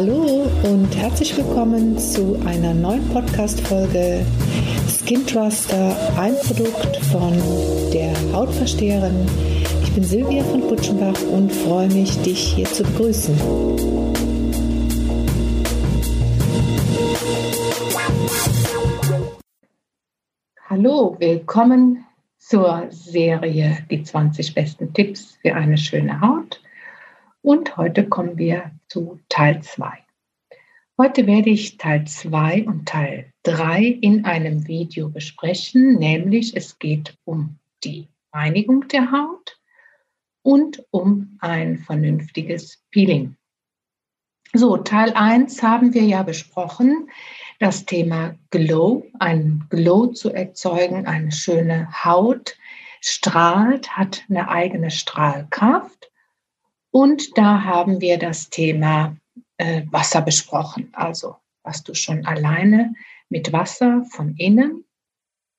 Hallo und herzlich willkommen zu einer neuen Podcast-Folge Skin Truster, ein Produkt von der Hautversteherin. Ich bin Silvia von Butschenbach und freue mich, dich hier zu begrüßen. Hallo, willkommen zur Serie Die 20 besten Tipps für eine schöne Haut. Und heute kommen wir zu Teil 2. Heute werde ich Teil 2 und Teil 3 in einem Video besprechen, nämlich es geht um die Reinigung der Haut und um ein vernünftiges Peeling. So, Teil 1 haben wir ja besprochen, das Thema Glow, ein Glow zu erzeugen, eine schöne Haut strahlt, hat eine eigene Strahlkraft und da haben wir das Thema äh, Wasser besprochen, also was du schon alleine mit Wasser von innen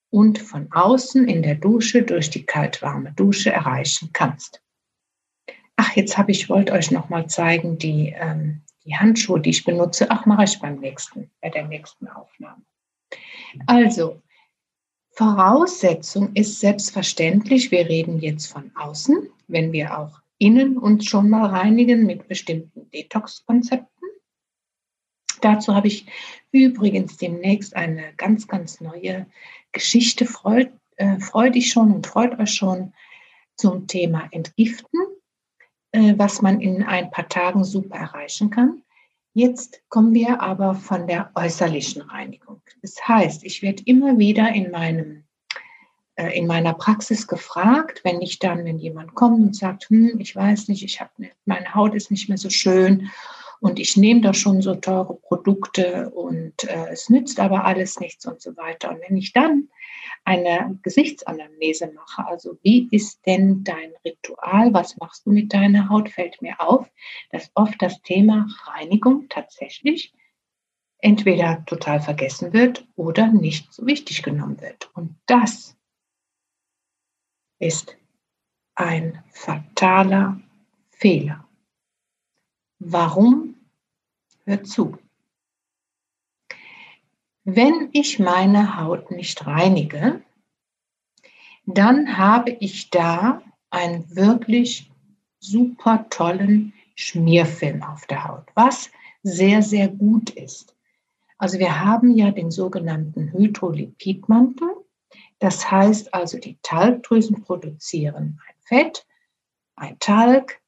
und von außen in der Dusche durch die kaltwarme Dusche erreichen kannst. Ach, jetzt habe ich wollte euch noch mal zeigen die ähm, die Handschuhe, die ich benutze. Ach, mache ich beim nächsten, bei der nächsten Aufnahme. Also Voraussetzung ist selbstverständlich. Wir reden jetzt von außen, wenn wir auch innen uns schon mal reinigen mit bestimmten Detox-Konzepten. Dazu habe ich übrigens demnächst eine ganz, ganz neue Geschichte. Freut, äh, freut dich schon und freut euch schon zum Thema Entgiften, äh, was man in ein paar Tagen super erreichen kann. Jetzt kommen wir aber von der äußerlichen Reinigung. Das heißt, ich werde immer wieder in meinem in meiner Praxis gefragt, wenn ich dann, wenn jemand kommt und sagt, hm, ich weiß nicht, ich habe meine Haut ist nicht mehr so schön und ich nehme da schon so teure Produkte und äh, es nützt aber alles nichts und so weiter. Und wenn ich dann eine Gesichtsanamnese mache, also wie ist denn dein Ritual, was machst du mit deiner Haut, fällt mir auf, dass oft das Thema Reinigung tatsächlich entweder total vergessen wird oder nicht so wichtig genommen wird. Und das ist ein fataler Fehler. Warum? Hör zu. Wenn ich meine Haut nicht reinige, dann habe ich da einen wirklich super tollen Schmierfilm auf der Haut, was sehr, sehr gut ist. Also wir haben ja den sogenannten Hydrolipidmantel. Das heißt also, die Talgdrüsen produzieren ein Fett, ein Talg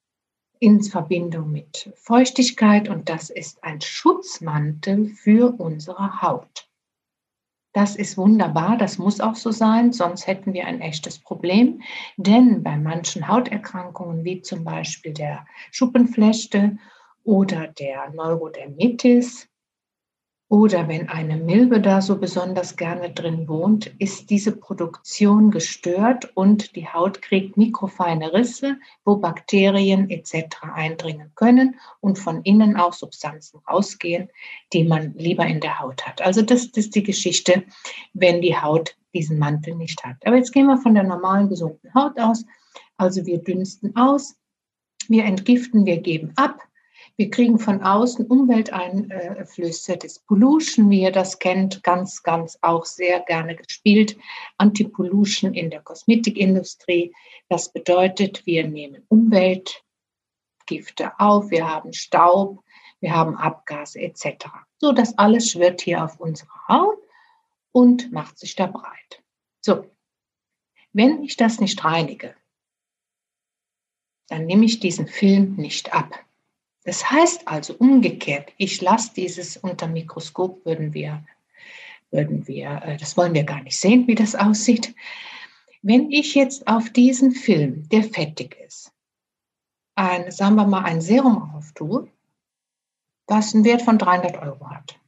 in Verbindung mit Feuchtigkeit und das ist ein Schutzmantel für unsere Haut. Das ist wunderbar, das muss auch so sein, sonst hätten wir ein echtes Problem. Denn bei manchen Hauterkrankungen, wie zum Beispiel der Schuppenflechte oder der Neurodermitis, oder wenn eine Milbe da so besonders gerne drin wohnt, ist diese Produktion gestört und die Haut kriegt mikrofeine Risse, wo Bakterien etc. eindringen können und von innen auch Substanzen rausgehen, die man lieber in der Haut hat. Also das, ist die Geschichte, wenn die Haut diesen Mantel nicht hat. Aber jetzt gehen wir von der normalen gesunden Haut aus. Also wir dünsten aus, wir entgiften, wir geben ab wir kriegen von außen Umwelteinflüsse, das Pollution, wie ihr das kennt, ganz, ganz auch sehr gerne gespielt. Anti-Pollution in der Kosmetikindustrie. Das bedeutet, wir nehmen Umweltgifte auf, wir haben Staub, wir haben Abgase etc. So, das alles schwirrt hier auf unserer Haut und macht sich da breit. So, wenn ich das nicht reinige, dann nehme ich diesen Film nicht ab. Das heißt also umgekehrt, ich lasse dieses unter Mikroskop, würden wir, würden wir, äh, das wollen wir gar nicht sehen, wie das aussieht. Wenn ich jetzt auf diesen Film, der fettig ist, ein, sagen wir mal, ein Serum auftue, was einen Wert von 300 Euro hat,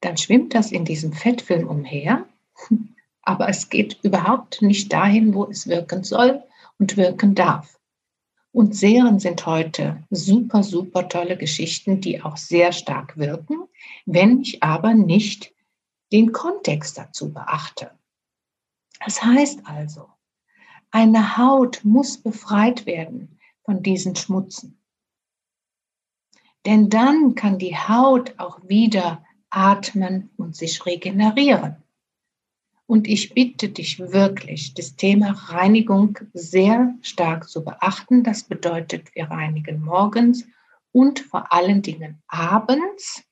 dann schwimmt das in diesem Fettfilm umher, aber es geht überhaupt nicht dahin, wo es wirken soll und wirken darf. Und Serien sind heute super, super tolle Geschichten, die auch sehr stark wirken, wenn ich aber nicht den Kontext dazu beachte. Das heißt also, eine Haut muss befreit werden von diesen Schmutzen. Denn dann kann die Haut auch wieder atmen und sich regenerieren. Und ich bitte dich wirklich, das Thema Reinigung sehr stark zu beachten. Das bedeutet, wir reinigen morgens und vor allen Dingen abends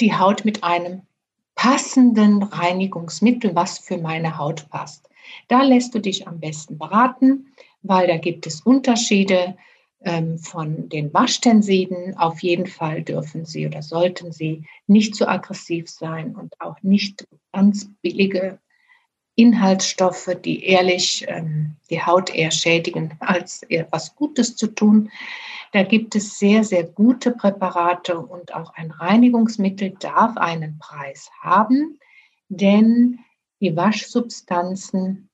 die Haut mit einem passenden Reinigungsmittel, was für meine Haut passt. Da lässt du dich am besten beraten, weil da gibt es Unterschiede von den Waschtensiden. Auf jeden Fall dürfen sie oder sollten sie nicht zu aggressiv sein und auch nicht ganz billige Inhaltsstoffe, die ehrlich ähm, die Haut eher schädigen, als etwas Gutes zu tun. Da gibt es sehr, sehr gute Präparate und auch ein Reinigungsmittel darf einen Preis haben, denn die Waschsubstanzen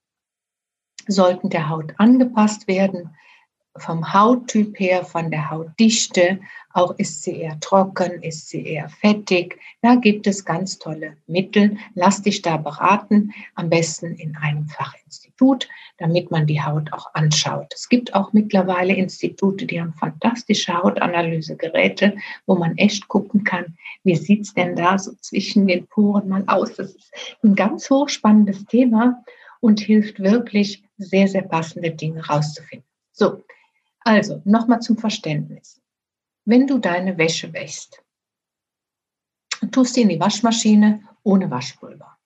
sollten der Haut angepasst werden vom Hauttyp her, von der Hautdichte, auch ist sie eher trocken, ist sie eher fettig. Da gibt es ganz tolle Mittel. Lass dich da beraten, am besten in einem Fachinstitut, damit man die Haut auch anschaut. Es gibt auch mittlerweile Institute, die haben fantastische Hautanalysegeräte, wo man echt gucken kann, wie sieht es denn da so zwischen den Poren mal aus. Das ist ein ganz hochspannendes Thema und hilft wirklich, sehr, sehr passende Dinge rauszufinden. So, also, nochmal zum Verständnis. Wenn du deine Wäsche wäschst tust sie in die Waschmaschine ohne Waschpulver,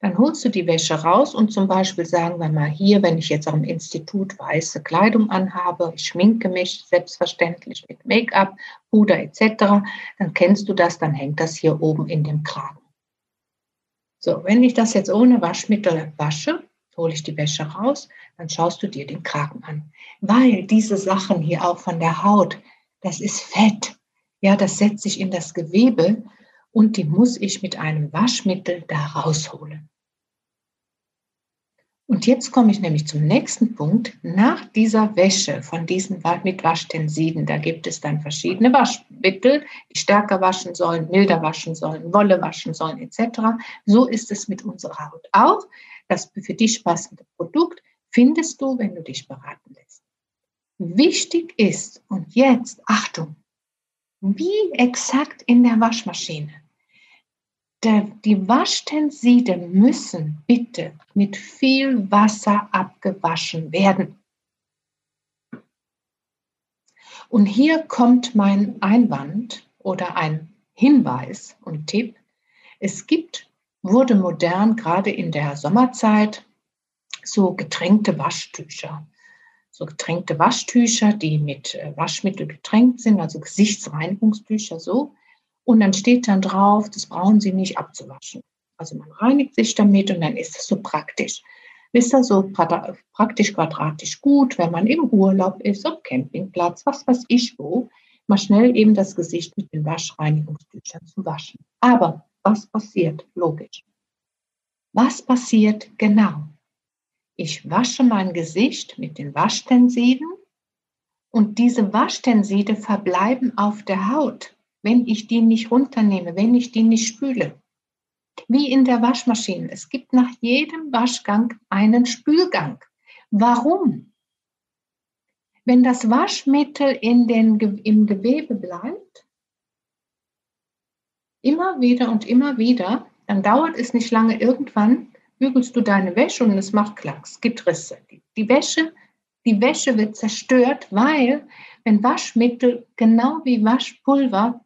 dann holst du die Wäsche raus und zum Beispiel sagen wir mal hier, wenn ich jetzt am Institut weiße Kleidung anhabe, ich schminke mich selbstverständlich mit Make-up, Puder etc., dann kennst du das, dann hängt das hier oben in dem Kragen. So, wenn ich das jetzt ohne Waschmittel wasche, hole ich die Wäsche raus, dann schaust du dir den Kragen an. Weil diese Sachen hier auch von der Haut, das ist Fett. Ja, das setzt sich in das Gewebe und die muss ich mit einem Waschmittel da rausholen. Und jetzt komme ich nämlich zum nächsten Punkt. Nach dieser Wäsche von diesen mit Waschtensiden, da gibt es dann verschiedene Waschmittel, die stärker waschen sollen, milder waschen sollen, Wolle waschen sollen etc. So ist es mit unserer Haut auch. Das für dich passende Produkt findest du, wenn du dich beraten lässt. Wichtig ist, und jetzt Achtung, wie exakt in der Waschmaschine. Die Waschtenside müssen bitte mit viel Wasser abgewaschen werden. Und hier kommt mein Einwand oder ein Hinweis und Tipp. Es gibt wurde modern, gerade in der Sommerzeit, so getränkte Waschtücher. So getränkte Waschtücher, die mit äh, Waschmittel getränkt sind, also Gesichtsreinigungstücher so. Und dann steht dann drauf, das brauchen Sie nicht abzuwaschen. Also man reinigt sich damit und dann ist es so praktisch. Ist das so praktisch quadratisch gut, wenn man im Urlaub ist, auf Campingplatz, was weiß ich wo, mal schnell eben das Gesicht mit den Waschreinigungstüchern zu waschen. Aber was passiert, logisch. Was passiert genau? Ich wasche mein Gesicht mit den Waschtensiden und diese Waschtenside verbleiben auf der Haut, wenn ich die nicht runternehme, wenn ich die nicht spüle. Wie in der Waschmaschine. Es gibt nach jedem Waschgang einen Spülgang. Warum? Wenn das Waschmittel in den, im Gewebe bleibt, immer wieder und immer wieder, dann dauert es nicht lange. Irgendwann bügelst du deine Wäsche und es macht Klacks, gibt Risse. Die Wäsche, die Wäsche wird zerstört, weil wenn Waschmittel genau wie Waschpulver,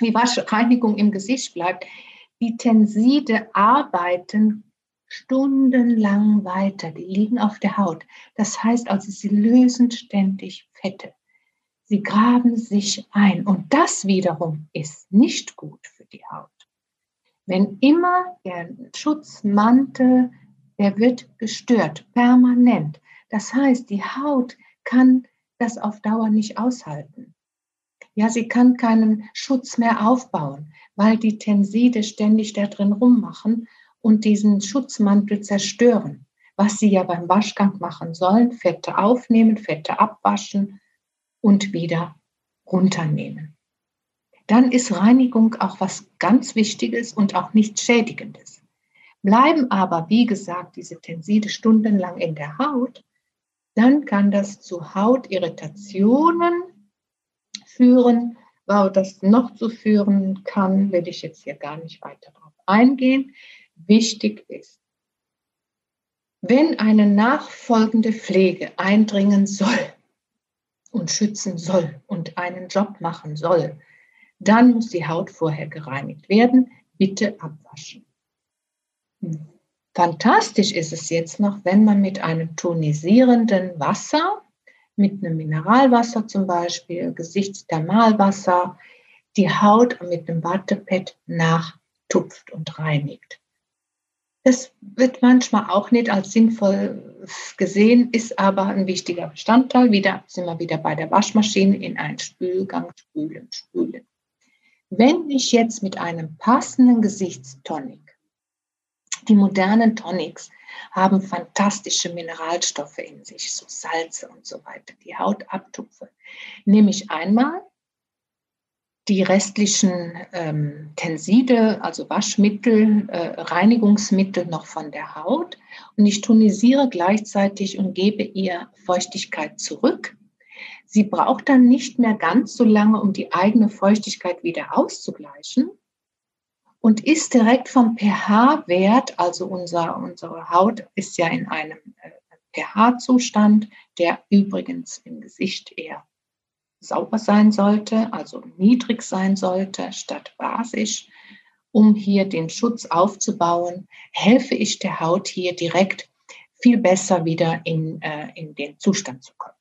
wie Waschreinigung im Gesicht bleibt, die Tenside arbeiten stundenlang weiter. Die liegen auf der Haut. Das heißt also, sie lösen ständig Fette. Sie graben sich ein und das wiederum ist nicht gut für die Haut. Wenn immer der Schutzmantel, der wird gestört, permanent. Das heißt, die Haut kann das auf Dauer nicht aushalten. Ja, sie kann keinen Schutz mehr aufbauen, weil die Tenside ständig da drin rummachen und diesen Schutzmantel zerstören. Was sie ja beim Waschgang machen sollen, Fette aufnehmen, Fette abwaschen und wieder runternehmen. Dann ist Reinigung auch was ganz Wichtiges und auch nichts Schädigendes. Bleiben aber, wie gesagt, diese Tenside stundenlang in der Haut, dann kann das zu Hautirritationen führen. Aber das noch zu führen kann, will ich jetzt hier gar nicht weiter darauf eingehen. Wichtig ist, wenn eine nachfolgende Pflege eindringen soll und schützen soll und einen Job machen soll, dann muss die Haut vorher gereinigt werden. Bitte abwaschen. Fantastisch ist es jetzt noch, wenn man mit einem tonisierenden Wasser, mit einem Mineralwasser zum Beispiel, Gesichtsthermalwasser, die Haut mit einem Wattepad nachtupft und reinigt. Das wird manchmal auch nicht als sinnvoll gesehen, ist aber ein wichtiger Bestandteil. Wieder sind wir wieder bei der Waschmaschine in einen Spülgang spülen, spülen. Wenn ich jetzt mit einem passenden Gesichtstonic, die modernen Tonics haben fantastische Mineralstoffe in sich, so Salze und so weiter, die Haut abtupfe, nehme ich einmal die restlichen ähm, Tenside, also Waschmittel, äh, Reinigungsmittel noch von der Haut und ich tonisiere gleichzeitig und gebe ihr Feuchtigkeit zurück. Sie braucht dann nicht mehr ganz so lange, um die eigene Feuchtigkeit wieder auszugleichen und ist direkt vom pH-Wert, also unser, unsere Haut ist ja in einem äh, pH-Zustand, der übrigens im Gesicht eher sauber sein sollte, also niedrig sein sollte statt basisch, um hier den Schutz aufzubauen, helfe ich der Haut hier direkt viel besser wieder in, äh, in den Zustand zu kommen.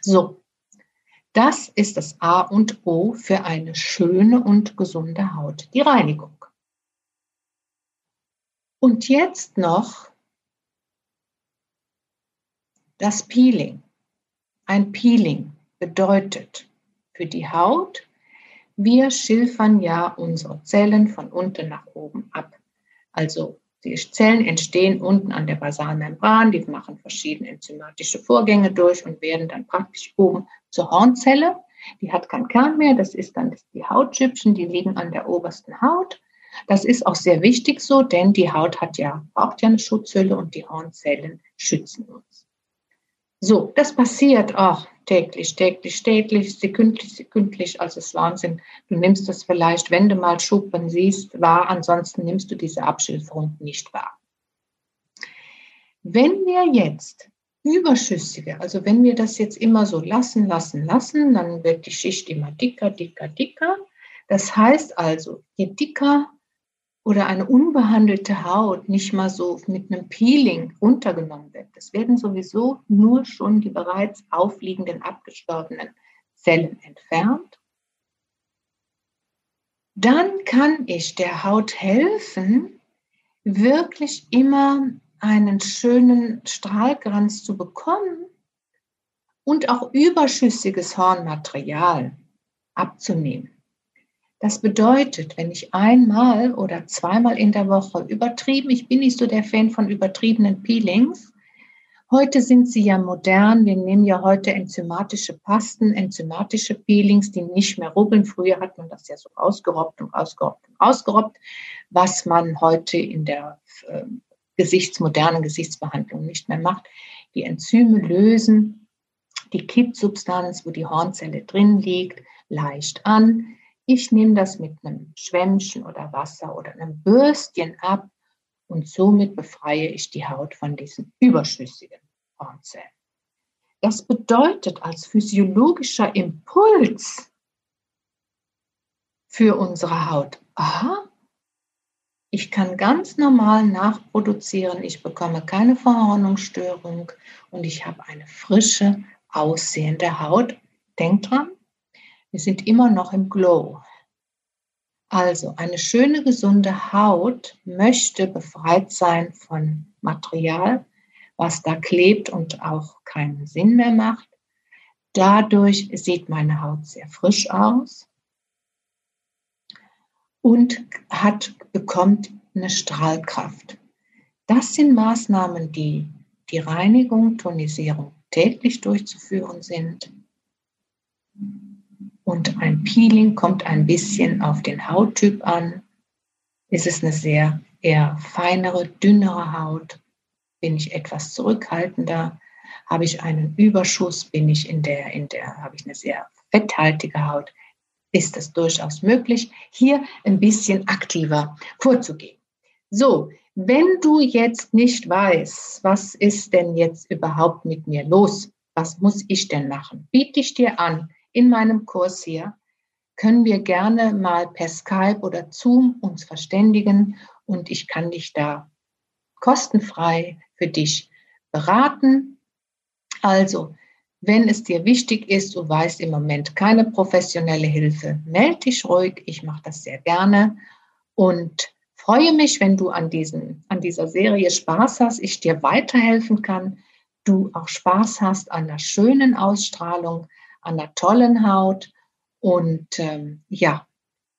So, das ist das A und O für eine schöne und gesunde Haut, die Reinigung. Und jetzt noch das Peeling. Ein Peeling bedeutet für die Haut, wir schilfern ja unsere Zellen von unten nach oben ab. Also die Zellen entstehen unten an der Basalmembran, die machen verschiedene enzymatische Vorgänge durch und werden dann praktisch oben zur Hornzelle. Die hat keinen Kern mehr, das ist dann die Hautschüppchen, die liegen an der obersten Haut. Das ist auch sehr wichtig so, denn die Haut hat ja, braucht ja eine Schutzhülle und die Hornzellen schützen uns. So, das passiert auch täglich, täglich, täglich, sekündlich, sekündlich, also es ist Wahnsinn. Du nimmst das vielleicht, wenn du mal Schuppen siehst, wahr, ansonsten nimmst du diese Abschilferung nicht wahr. Wenn wir jetzt überschüssige, also wenn wir das jetzt immer so lassen, lassen, lassen, dann wird die Schicht immer dicker, dicker, dicker. Das heißt also, je dicker oder eine unbehandelte Haut nicht mal so mit einem Peeling runtergenommen wird. Das werden sowieso nur schon die bereits aufliegenden, abgestorbenen Zellen entfernt. Dann kann ich der Haut helfen, wirklich immer einen schönen Strahlkranz zu bekommen und auch überschüssiges Hornmaterial abzunehmen. Das bedeutet, wenn ich einmal oder zweimal in der Woche übertrieben, ich bin nicht so der Fan von übertriebenen Peelings. Heute sind sie ja modern. Wir nehmen ja heute enzymatische Pasten, enzymatische Peelings, die nicht mehr rubbeln. Früher hat man das ja so ausgerobbt und ausgerobbt und ausgerobbt, was man heute in der äh, gesichtsmodernen Gesichtsbehandlung nicht mehr macht. Die Enzyme lösen die Kippsubstanz, wo die Hornzelle drin liegt, leicht an ich nehme das mit einem Schwämmchen oder Wasser oder einem Bürstchen ab und somit befreie ich die Haut von diesen überschüssigen Hornzellen. Das bedeutet als physiologischer Impuls für unsere Haut, aha, ich kann ganz normal nachproduzieren, ich bekomme keine Verhornungsstörung und ich habe eine frische, aussehende Haut. Denkt dran, wir sind immer noch im Glow. Also eine schöne, gesunde Haut möchte befreit sein von Material, was da klebt und auch keinen Sinn mehr macht. Dadurch sieht meine Haut sehr frisch aus und hat, bekommt eine Strahlkraft. Das sind Maßnahmen, die die Reinigung, Tonisierung täglich durchzuführen sind und ein Peeling kommt ein bisschen auf den Hauttyp an. Ist es eine sehr eher feinere, dünnere Haut? Bin ich etwas zurückhaltender? Habe ich einen Überschuss? Bin ich in der, in der, habe ich eine sehr fetthaltige Haut ist es durchaus möglich, hier ein bisschen aktiver vorzugehen. So, wenn du jetzt nicht weißt, was ist denn jetzt überhaupt mit mir los? Was muss ich denn machen? Biete ich dir an, in meinem Kurs hier können wir gerne mal per Skype oder Zoom uns verständigen und ich kann dich da kostenfrei für dich beraten. Also, wenn es dir wichtig ist, du weißt im Moment keine professionelle Hilfe, melde dich ruhig. Ich mache das sehr gerne und freue mich, wenn du an, diesen, an dieser Serie Spaß hast, ich dir weiterhelfen kann, du auch Spaß hast an der schönen Ausstrahlung, an der tollen Haut. Und ähm, ja,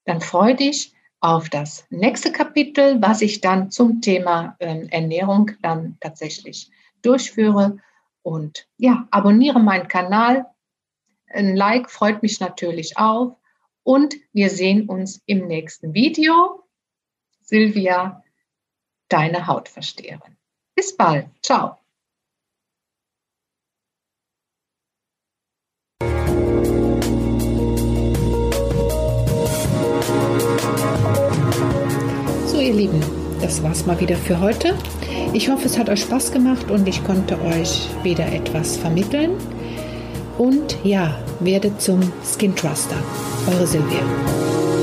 dann freue dich auf das nächste Kapitel, was ich dann zum Thema ähm, Ernährung dann tatsächlich durchführe. Und ja, abonniere meinen Kanal. Ein Like freut mich natürlich auch. Und wir sehen uns im nächsten Video. Silvia, deine Hautversteherin. Bis bald. Ciao. Ihr Lieben, das war's mal wieder für heute. Ich hoffe, es hat euch Spaß gemacht und ich konnte euch wieder etwas vermitteln. Und ja, werdet zum Skin Truster. Eure Silvia.